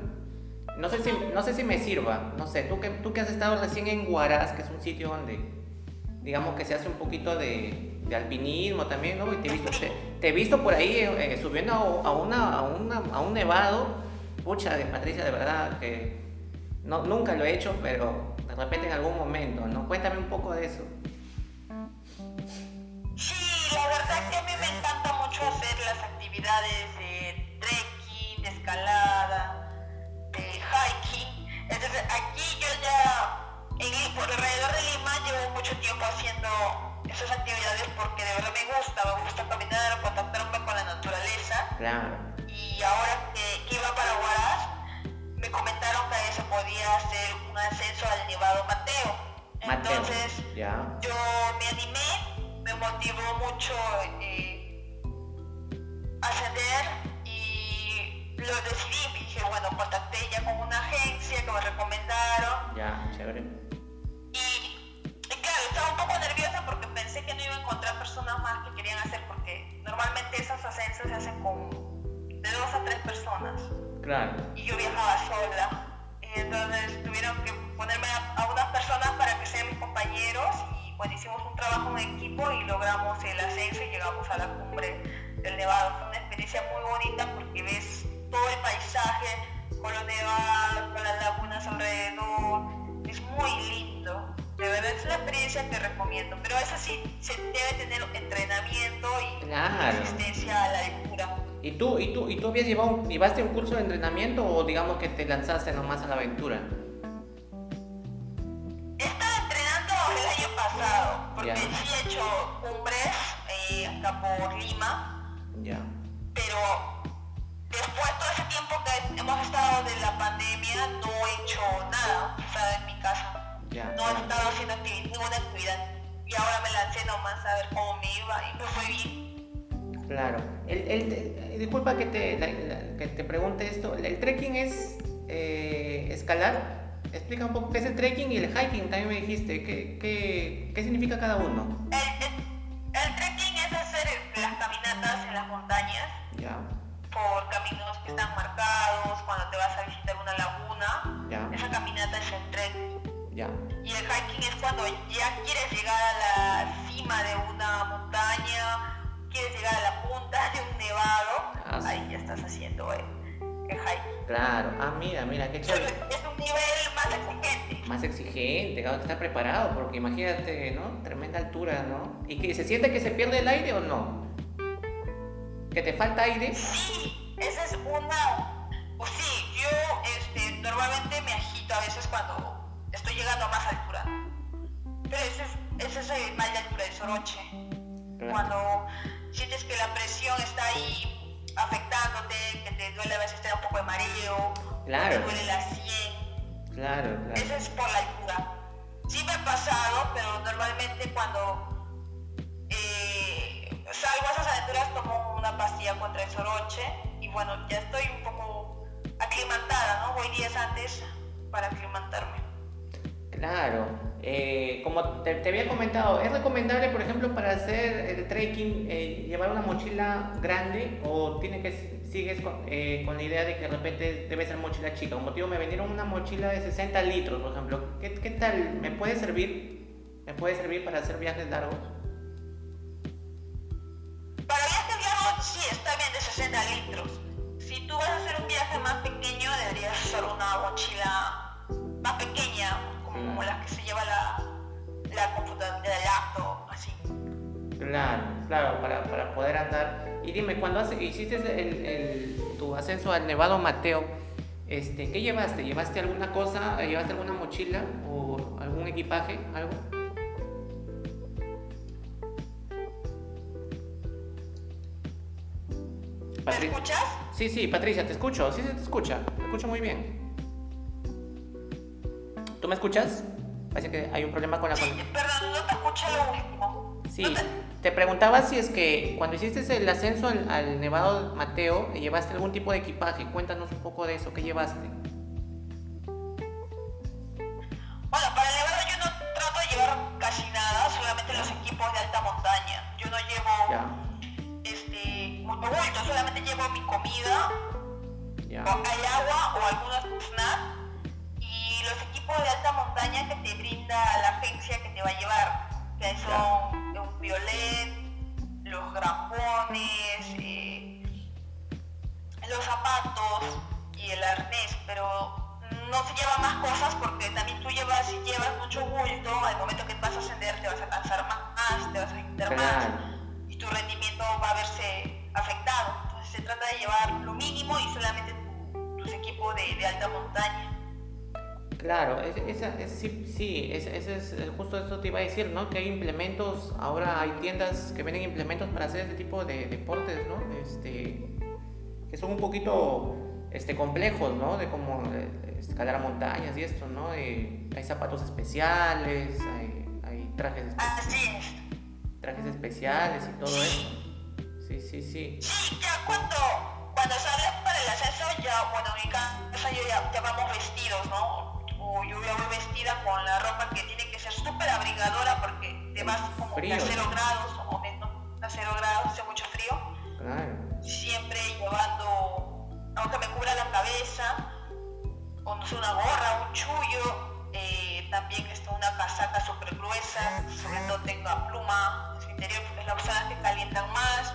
No sé, si, no sé si me sirva, no sé, tú que, tú que has estado recién en Huaraz, que es un sitio donde, digamos que se hace un poquito de, alpinismo también, ¿no? Te he visto, te, he visto por ahí eh, subiendo a, una, a, una, a un nevado, pucha, de Patricia, de verdad, que no, nunca lo he hecho, pero de repente en algún momento, ¿no? Cuéntame un poco de eso. Sí, la verdad que a mí me encanta mucho hacer las actividades de trekking, de escalada, de hiking. Entonces aquí yo ya, en, por alrededor de Lima, llevo mucho tiempo haciendo esas actividades porque de verdad me gusta, me gusta caminar, contactarme con la naturaleza. Claro. Y ahora que, que iba para Huaraz, me comentaron que ahí se podía hacer un ascenso al Nevado Mateo. Mateo. Entonces ya. yo me animé, me motivó mucho eh, ascender y lo decidí. Dije, bueno, contacté ya con una agencia que me recomendaron. Ya, chévere. Y, y claro, estaba un poco nerviosa porque pensé que no iba a encontrar personas más que querían hacer porque normalmente esos ascensos se hacen con de dos a tres personas. Claro. Y yo viajaba sola. Y entonces tuvieron que ponerme a, a, unas personas para que sean mis compañeros. Y bueno, hicimos un trabajo en equipo y logramos el ascenso y llegamos a la cumbre del Nevado. Fue una experiencia muy bonita porque ves todo el paisaje con los nevados, con las lagunas alrededor. Es muy lindo. De verdad es una experiencia que recomiendo. Pero eso sí, se debe tener entrenamiento y claro. resistencia a la altura. ¿Y tú, y tú, y tú habías llevado, llevaste un curso de entrenamiento o digamos que te lanzaste nomás a la aventura? Estaba entrenando el año pasado, porque Ya. sí he hecho cumbres eh, acá por Lima, Ya. pero después todo ese tiempo que hemos estado de la pandemia no he hecho nada, o sea, en mi casa. Ya. No he estado haciendo activi- ninguna actividad. Y ahora me lancé nomás a ver cómo me iba y me fue bien. Claro. El, el- eh, disculpa que te, la- la- que te pregunte esto. ¿El, el trekking es eh, escalar? Explica un poco qué es el trekking y el hiking, también me dijiste. ¿Qué, qué, qué significa cada uno? El, el- el trekking es hacer las caminatas en las montañas Ya, por caminos que están marcados, cuando te vas a visitar una laguna. ya, Esa caminata es el trekking. ya. Y el hiking es cuando ya quieres llegar a la cima de una montaña, quieres llegar a la punta de un nevado, Ah, sí. ahí ya estás haciendo el, el hiking. Claro. Ah, mira, mira, qué chévere. (laughs) es un nivel más exigente. Más exigente, claro, que estar preparado, porque imagínate, ¿no? Tremenda altura, ¿no? ¿Y que se siente que se pierde el aire o no? ¿Que te falta aire? Sí, esa es una... Pues sí, yo este, normalmente me agito a veces cuando estoy llegando a más altura. Pero ese es, ese es el mal de altura de Soroche. Claro. Cuando sientes que la presión está ahí afectándote, que te duele a veces te da un poco de mareo, Claro. te duele la sien. Claro, claro. Eso es por la altura. Sí me ha pasado, pero normalmente cuando eh, salgo a esas aventuras tomo una pastilla contra el soroche y bueno, ya estoy un poco voy días antes para aclimatarme. Claro, eh, como te, había comentado, ¿es recomendable, por ejemplo, para hacer el trekking eh, llevar una mochila grande o tiene que sigues con, eh, con, la idea de que de repente debe ser mochila chica? Como motivo me vendieron una mochila de 60 litros, por ejemplo. ¿Qué, ¿Qué, tal? ¿Me puede servir? ¿Me puede servir para hacer viajes largos? Para viajes largos sí, está bien de 60 litros. Si tú vas a hacer un viaje más pequeño, deberías usar una mochila más pequeña, como, las que se lleva la, la computadora, el laptop, así. Claro, claro, para, para poder andar. Y dime, cuando hiciste el, el, tu ascenso al Nevado Mateo, este, ¿qué llevaste? ¿Llevaste alguna cosa? ¿Llevaste alguna mochila o algún equipaje? ¿Algo? ¿Me escuchas? Sí, sí, Patricia, te escucho. Sí, se te escucha. Te escucho muy bien. ¿Tú me escuchas? Parece que hay un problema con la... Sí, perdón, no te escuché lo último. Sí, te... preguntaba si es que cuando hiciste el ascenso al, Nevado Mateo, ¿llevaste algún tipo de equipaje? Cuéntanos un poco de eso, ¿qué llevaste? Bueno, para el Nevado yo no trato de llevar casi nada, solamente los equipos de alta montaña. Yo no llevo solamente llevo mi comida, hay agua o algunos snacks y los equipos de alta montaña que te brinda la agencia que te va a llevar, que son un violet, los grampones, eh, los zapatos y el arnés, pero no se lleva más cosas porque también tú llevas, si llevas mucho bulto, al momento que vas a ascender te vas a cansar más, te vas a sentir más y tu rendimiento va a verse afectado. Entonces se trata de llevar lo mínimo y solamente tus equipos de, alta montaña. Claro, esa, sí, sí ese, es justo eso te iba a decir, ¿no? Que hay implementos, ahora hay tiendas que venden implementos para hacer este tipo de deportes, ¿no? Este, que son un poquito este, complejos, ¿no? De cómo eh, escalar a montañas y esto, ¿no? hay zapatos especiales, hay, hay trajes, especiales, trajes especiales y todo eso sí, sí. Sí, ya cuando, cuando sales para el ascenso, ya, bueno, en mi casa yo ya, ya vamos vestidos, ¿no? O yo ya voy vestida con la ropa que tiene que ser súper abrigadora porque te vas como a cero grados o menos, a cero grados, hace mucho frío. Claro. Siempre llevando, aunque me cubra la cabeza, sé, una gorra, un chullo, eh, también está una casaca súper gruesa, sobre todo tenga pluma en su interior, porque es la personas que calientan más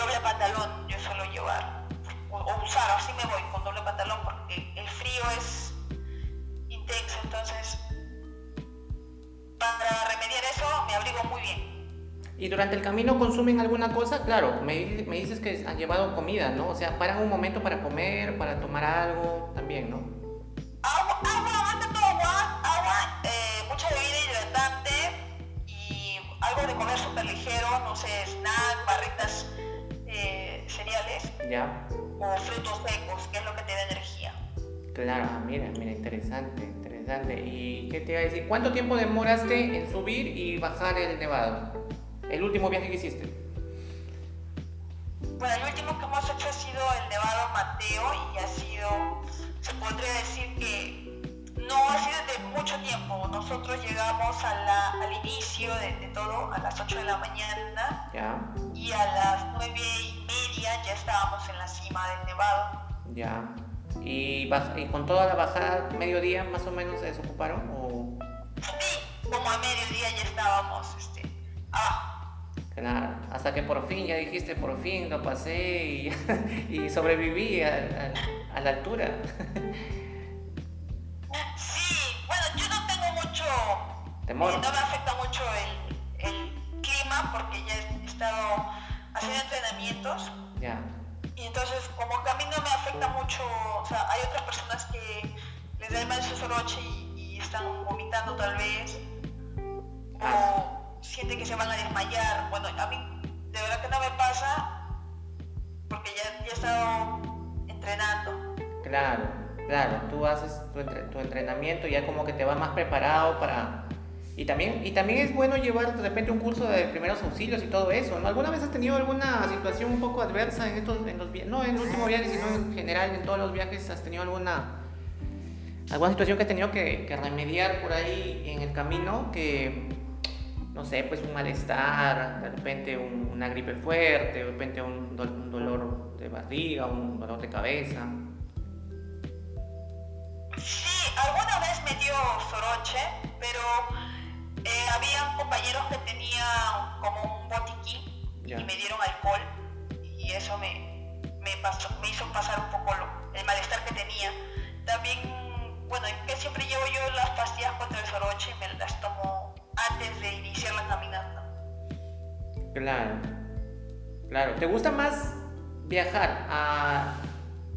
doble pantalón yo suelo llevar o, usar, así me voy con doble pantalón porque el frío es entonces para remediar eso me abrigo muy bien. ¿Y durante el camino consumen alguna cosa? Claro, me, me, dices que han llevado comida, ¿no? O sea, paran un momento para comer, para tomar algo, también, ¿no? Agua, agua, más todo agua, agua, eh, mucha bebida hidratante y algo de comer súper ligero, no sé, snack, barritas cereales o frutos secos, que es lo que. Claro, mira, mira, interesante, interesante. ¿Y qué te iba a decir? ¿Cuánto tiempo demoraste en subir y bajar el nevado? El último viaje que hiciste. Bueno, el último que hemos hecho ha sido el Nevado Mateo y ha sido, se podría decir que no ha sido de mucho tiempo. Nosotros llegamos al inicio de, todo a las 8 de la mañana y a las 9 y media ya estábamos en la cima del nevado. Ya. ¿Y, con toda la bajada, mediodía más o menos se desocuparon? O... Sí, como a mediodía ya estábamos este, Claro, hasta que por fin ya dijiste, por fin lo pasé y, (laughs) y sobreviví a, a la altura. No me afecta mucho el, clima porque ya he estado haciendo entrenamientos. Y entonces, como que a mí no me afecta mucho, o sea, hay otras personas que les da el mal soroche y, están vomitando tal vez, o sienten que se van a desmayar. Bueno, a mí de verdad que no me pasa porque ya, ya he estado entrenando. Claro, claro, tú haces tu, tu entrenamiento ya como que te vas más preparado para Y también, y también es bueno llevar de repente un curso de primeros auxilios y todo eso. ¿Alguna vez has tenido alguna situación un poco adversa en estos, en los no en el último viaje, sino en general en todos los viajes has tenido alguna alguna situación que has tenido que, remediar por ahí en el camino que no sé, pues un malestar, de repente una gripe fuerte, de repente un, dolor de barriga, un dolor de cabeza. Sí, alguna vez me dio soroche, pero eh, había compañeros que tenían como un botiquín y me dieron alcohol y eso me, me, pasó, me hizo pasar un poco el malestar que tenía. También, bueno, que siempre llevo yo las pastillas contra el soroche y me las tomo antes de iniciar la caminata. Claro, claro. ¿Te gusta más viajar a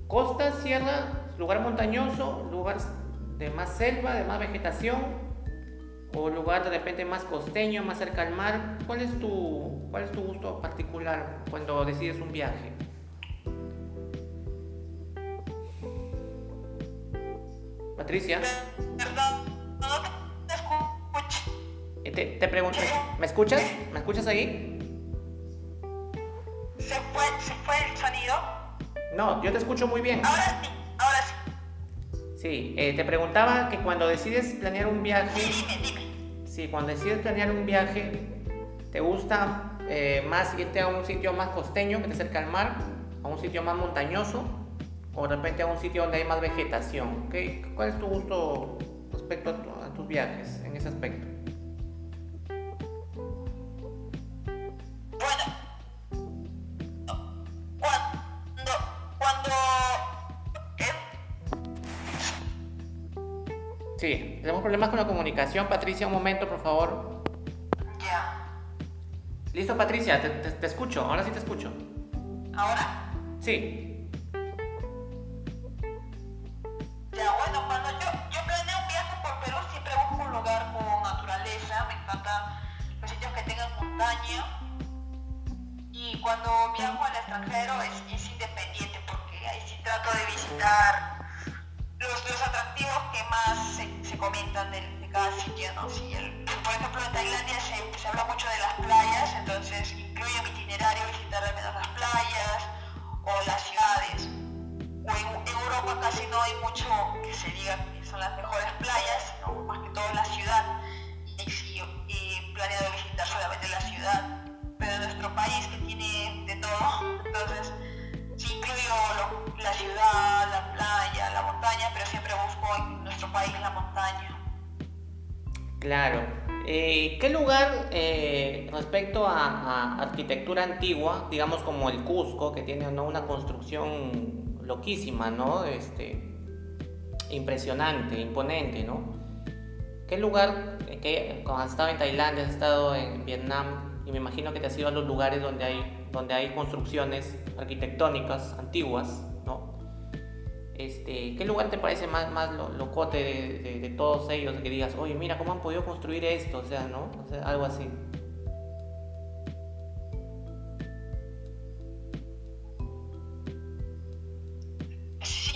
costa, sierra, lugar montañoso, lugar de más selva, de más vegetación? ¿O lugar de repente más costeño, más cerca al mar? ¿Cuál es tu, cuál es tu gusto particular cuando decides un viaje? Patricia. Perdón, no te escucho. Te, te pregunto, ¿me escuchas? ¿Me escuchas ahí? ¿Se fue, ¿Se fue el sonido? No, yo te escucho muy bien. Ahora sí, ahora sí. Sí, eh, te preguntaba que cuando decides planear un viaje... Sí, dime, dime. Sí, cuando decides planear un viaje, ¿te gusta eh, más irte a un sitio más costeño que te acerca al mar? ¿A un sitio más montañoso? ¿O de repente a un sitio donde hay más vegetación? ¿Qué, ¿Cuál es tu gusto respecto a tus viajes en ese aspecto? Sí, tenemos problemas con la comunicación. Patricia, un momento, por favor. Ya. Listo, Patricia, te, escucho. Ahora sí te escucho. ¿Ahora? Sí. Ya, bueno, cuando yo, yo planeo un viaje por Perú, siempre busco un lugar con naturaleza. Me encantan los sitios que tengan montaña. Y cuando viajo al extranjero es, es independiente porque ahí sí trato de visitar los, que más se, comentan de, cada sitio, ¿no? por ejemplo, en Tailandia se, habla mucho de las playas, entonces incluyo mi itinerario visitar al menos las playas o las ciudades. O en, Europa casi no hay mucho que se diga que son las mejores país la montaña. Claro. Eh, ¿Qué lugar eh, respecto a, arquitectura antigua, digamos como el Cusco, que tiene una construcción loquísima, ¿no? Este, impresionante, imponente, ¿no? ¿Qué lugar, eh, que cuando has estado en Tailandia, has estado en Vietnam, y me imagino que te has ido a los lugares donde hay donde hay construcciones arquitectónicas antiguas, ¿no? Este, ¿Qué lugar te parece más, más locote de, de, todos ellos? Que digas, oye, mira cómo han podido construir esto, o sea, ¿no? O sea, algo así. Sí,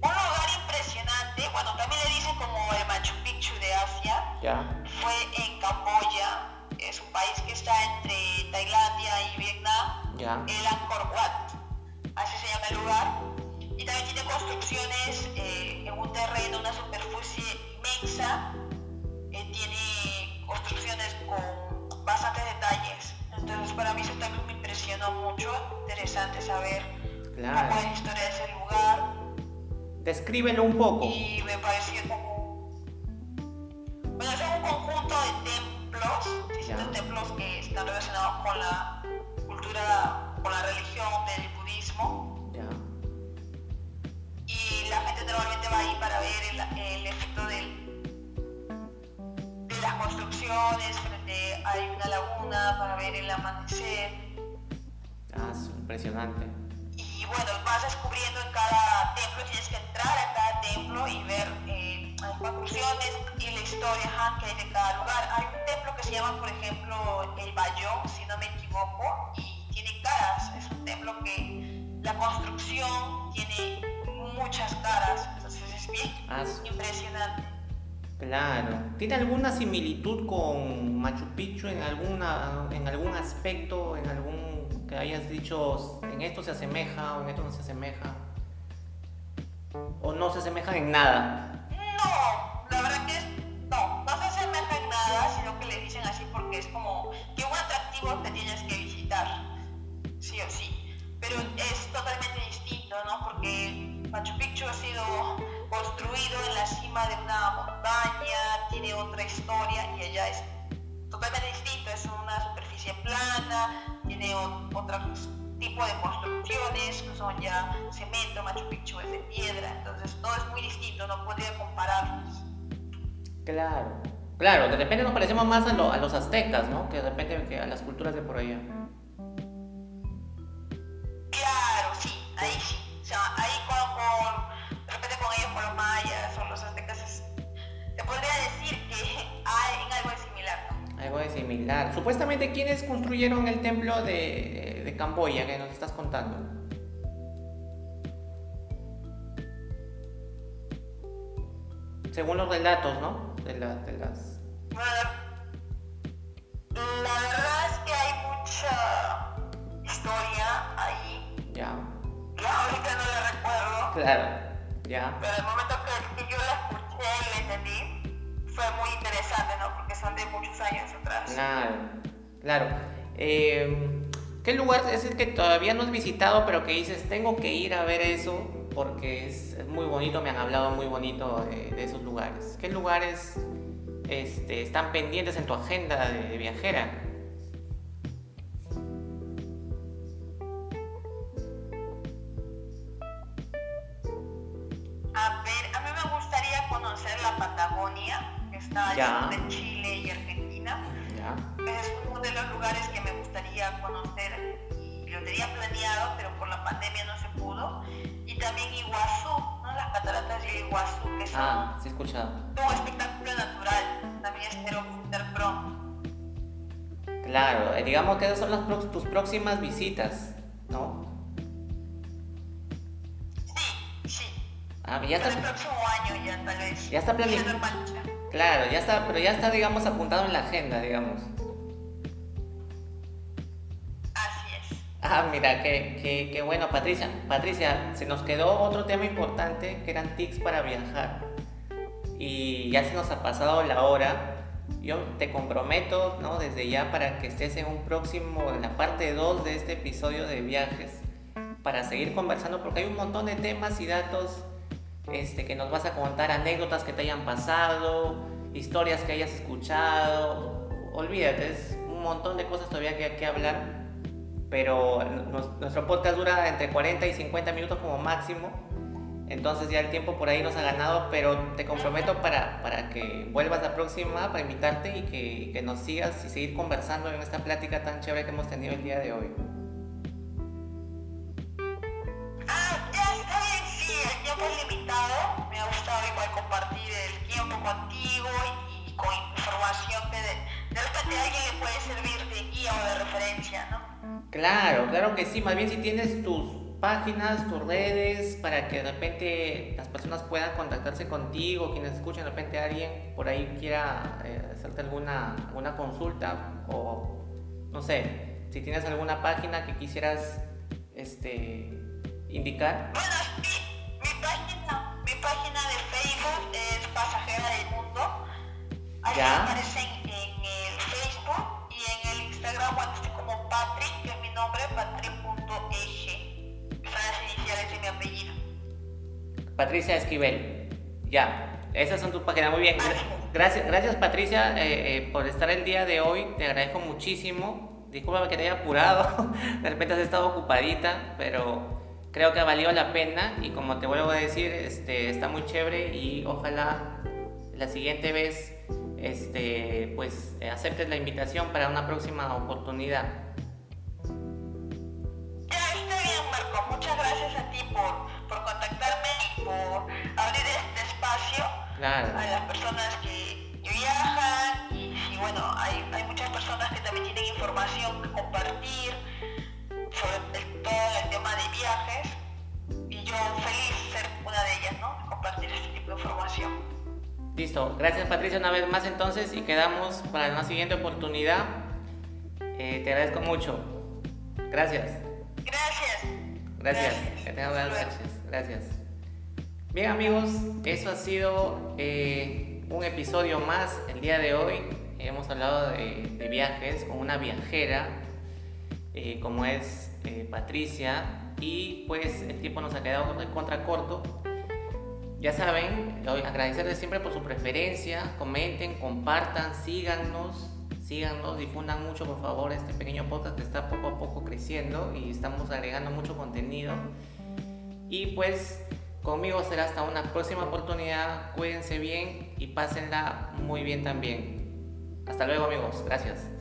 un lugar impresionante, bueno, también le dicen como el Machu Picchu de Asia, ya. fue en Camboya, es un país que está entre Tailandia y Vietnam, el Angkor Wat, así se llama el lugar. Un terreno, una superficie inmensa, eh, tiene construcciones con bastantes detalles. Entonces para mí eso también me impresionó mucho, interesante saber claro. cómo es la historia de ese lugar. Descríbelo un poco. Y me pareció como... Bueno, es un conjunto de templos distintos templos que están relacionados con la cultura, con la religión del budismo. Y la gente normalmente va ahí para ver el, efecto del, de las construcciones, frente hay una laguna para ver el amanecer. Ah, es impresionante. Y bueno, vas descubriendo en cada templo, tienes que entrar a cada templo y ver eh, las construcciones y la historia que hay de cada lugar. Hay un templo que se llama, por ejemplo, el Bayón, si no me equivoco, y tiene caras. Es un templo que la construcción tiene muchas caras, entonces es bien ah, impresionante. Claro. ¿Tiene alguna similitud con Machu Picchu en, alguna, en algún aspecto, en algún que hayas dicho, en esto se asemeja o en esto no se asemeja? ¿O no se asemeja en nada? No, la verdad que no, no se asemeja en nada, sino que le dicen así porque es como que un atractivo que tienes que visitar, sí o sí. Pero es totalmente distinto, ¿no? Porque Machu Picchu ha sido construido en la cima de una montaña, tiene otra historia y ella es totalmente distinto, es una superficie plana, tiene otro tipo de construcciones que son ya cemento, Machu Picchu es de piedra, entonces todo es muy distinto, no podría compararlos. Claro, claro, de repente nos parecemos más a, a los aztecas, ¿no? Que de repente que a las culturas de por allá. Claro, sí, ahí sí. Similar. Supuestamente, ¿quiénes construyeron el templo de, de Camboya que nos estás contando? Según los relatos, ¿no? De, la, de las... la verdad es que hay mucha historia ahí. Ya. Ya ahorita no la recuerdo. Claro. Ya. Pero el momento que, yo la escuché y la entendí, fue muy interesante, ¿no? Porque son de muchos años atrás. Claro, claro. Eh, ¿Qué lugar es el que todavía no has visitado, pero que dices, tengo que ir a ver eso porque es, muy bonito, me han hablado muy bonito de, esos lugares? ¿Qué lugares este, están pendientes en tu agenda de viajera? Está de Chile y Argentina. Es uno de los lugares que me gustaría conocer y lo tenía planeado, pero por la pandemia no se pudo. Y también Iguazú, ¿no? las cataratas de Iguazú, que son ah, sí escuchado. un espectáculo natural. También espero visitar pronto. Claro, eh, digamos que esas son las tus próximas visitas, ¿no? Sí, sí. Ah, ya está. el próximo año ya tal vez. Ya está planificado. Claro, ya está, pero ya está, digamos, apuntado en la agenda, digamos. Así es. Ah, mira, qué, qué, bueno, Patricia. Patricia, se nos quedó otro tema importante que eran tics para viajar. Y ya se nos ha pasado la hora. Yo te comprometo, ¿no? Desde ya para que estés en un próximo, en la parte 2 de este episodio de viajes, para seguir conversando, porque hay un montón de temas y datos este, que nos vas a contar anécdotas que te hayan pasado, historias que hayas escuchado. Olvídate, es un montón de cosas todavía que hay que hablar. Pero nuestro podcast dura entre 40 y 50 minutos como máximo. Entonces ya el tiempo por ahí nos ha ganado, pero te comprometo para, para que vuelvas la próxima, para invitarte y que, que nos sigas y seguir conversando en esta plática tan chévere que hemos tenido el día de hoy. Limitado, me ha gustado igual compartir el tiempo contigo y, con información que de, de repente a alguien le puede servir de guía o de referencia, ¿no? Claro, claro que sí, más bien si tienes tus páginas, tus redes, para que de repente las personas puedan contactarse contigo, quienes escuchen de repente a alguien por ahí quiera eh, hacerte alguna, alguna consulta o no sé, si tienes alguna página que quisieras este, indicar. Bueno, sí página, mi página de Facebook es Pasajera del Mundo. Ahí aparece en, el Facebook y en el Instagram, estoy como Patrick, que es mi nombre, patri.eje. Son las iniciales de mi apellido. Patricia Esquivel. Ya, esas son tus páginas. Muy bien. Gracias, gracias Patricia eh, eh, por estar el día de hoy. Te agradezco muchísimo. Discúlpame que te haya apurado. (laughs) De repente has estado ocupadita, pero creo que ha valido la pena y como te vuelvo a decir, este, está muy chévere y ojalá la siguiente vez este, pues aceptes la invitación para una próxima oportunidad. Ya está bien, Marco. Muchas gracias a ti por, por contactarme y por abrir este espacio a las personas que, viajan y, y bueno, hay, hay muchas personas que también tienen información que compartir sobre todo el tema de viajes y yo feliz ser una de ellas, ¿no? Compartir este tipo de información. Listo. Gracias Patricia una vez más entonces y quedamos para una siguiente oportunidad. Eh, te agradezco mucho. Gracias. Gracias. Gracias. Que tengas buenas noches. Gracias. Bien amigos, eso ha sido eh, un episodio más el día de hoy. Hemos hablado de, viajes con una viajera eh, como es Patricia y pues el tiempo nos ha quedado contra corto ya saben, agradecerles siempre por su preferencia, comenten, compartan, síganos, síganos, difundan mucho por favor este pequeño podcast que está poco a poco creciendo y estamos agregando mucho contenido. Y pues conmigo será hasta una próxima oportunidad, cuídense bien y pásenla muy bien también. Hasta luego amigos, gracias.